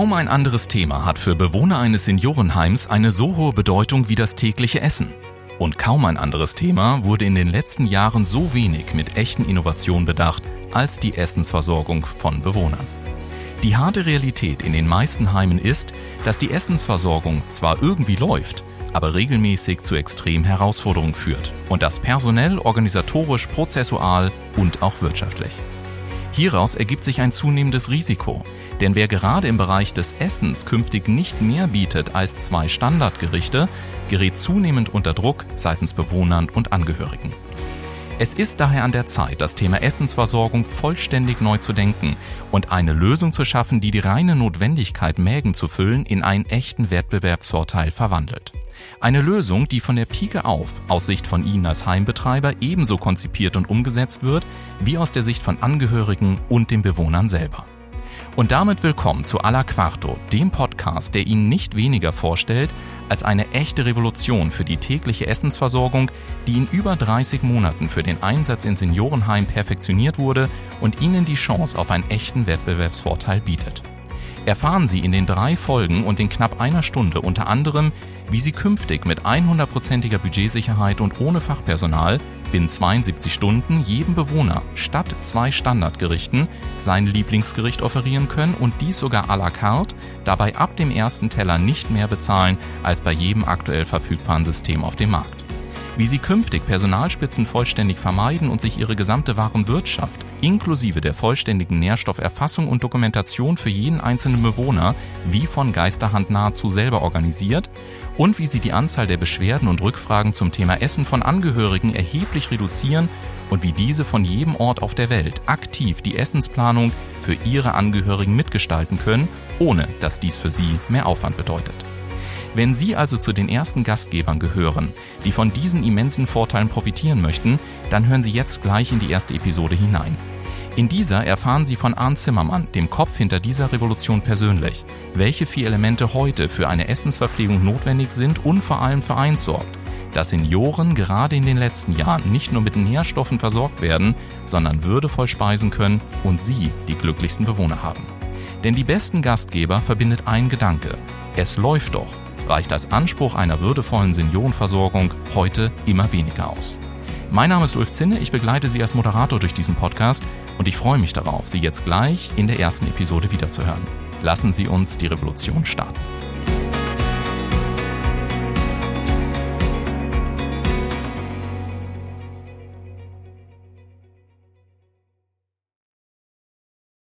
Kaum ein anderes Thema hat für Bewohner eines Seniorenheims eine so hohe Bedeutung wie das tägliche Essen. Und kaum ein anderes Thema wurde in den letzten Jahren so wenig mit echten Innovationen bedacht als die Essensversorgung von Bewohnern. Die harte Realität in den meisten Heimen ist, dass die Essensversorgung zwar irgendwie läuft, aber regelmäßig zu extremen Herausforderungen führt. Und das personell, organisatorisch, prozessual und auch wirtschaftlich. Hieraus ergibt sich ein zunehmendes Risiko, denn wer gerade im Bereich des Essens künftig nicht mehr bietet als zwei Standardgerichte, gerät zunehmend unter Druck seitens Bewohnern und Angehörigen. Es ist daher an der Zeit, das Thema Essensversorgung vollständig neu zu denken und eine Lösung zu schaffen, die die reine Notwendigkeit, Mägen zu füllen, in einen echten Wettbewerbsvorteil verwandelt. Eine Lösung, die von der Pike auf aus Sicht von Ihnen als Heimbetreiber ebenso konzipiert und umgesetzt wird, wie aus der Sicht von Angehörigen und den Bewohnern selber. Und damit willkommen zu Alla Quarto, dem Podcast, der Ihnen nicht weniger vorstellt als eine echte Revolution für die tägliche Essensversorgung, die in über 30 Monaten für den Einsatz in Seniorenheim perfektioniert wurde und Ihnen die Chance auf einen echten Wettbewerbsvorteil bietet. Erfahren Sie in den drei Folgen und in knapp einer Stunde unter anderem, wie Sie künftig mit 100%iger Budgetsicherheit und ohne Fachpersonal binnen 72 Stunden jedem Bewohner statt zwei Standardgerichten sein Lieblingsgericht offerieren können und dies sogar à la carte, dabei ab dem ersten Teller nicht mehr bezahlen als bei jedem aktuell verfügbaren System auf dem Markt wie sie künftig Personalspitzen vollständig vermeiden und sich ihre gesamte Warenwirtschaft inklusive der vollständigen Nährstofferfassung und Dokumentation für jeden einzelnen Bewohner wie von Geisterhand nahezu selber organisiert und wie sie die Anzahl der Beschwerden und Rückfragen zum Thema Essen von Angehörigen erheblich reduzieren und wie diese von jedem Ort auf der Welt aktiv die Essensplanung für ihre Angehörigen mitgestalten können, ohne dass dies für sie mehr Aufwand bedeutet. Wenn Sie also zu den ersten Gastgebern gehören, die von diesen immensen Vorteilen profitieren möchten, dann hören Sie jetzt gleich in die erste Episode hinein. In dieser erfahren Sie von Arndt Zimmermann, dem Kopf hinter dieser Revolution persönlich, welche vier Elemente heute für eine Essensverpflegung notwendig sind und vor allem für eins sorgt, dass Senioren gerade in den letzten Jahren nicht nur mit Nährstoffen versorgt werden, sondern würdevoll speisen können und Sie die glücklichsten Bewohner haben. Denn die besten Gastgeber verbindet ein Gedanke. Es läuft doch reicht als Anspruch einer würdevollen Seniorenversorgung heute immer weniger aus. Mein Name ist Ulf Zinne, ich begleite Sie als Moderator durch diesen Podcast und ich freue mich darauf, Sie jetzt gleich in der ersten Episode wiederzuhören. Lassen Sie uns die Revolution starten.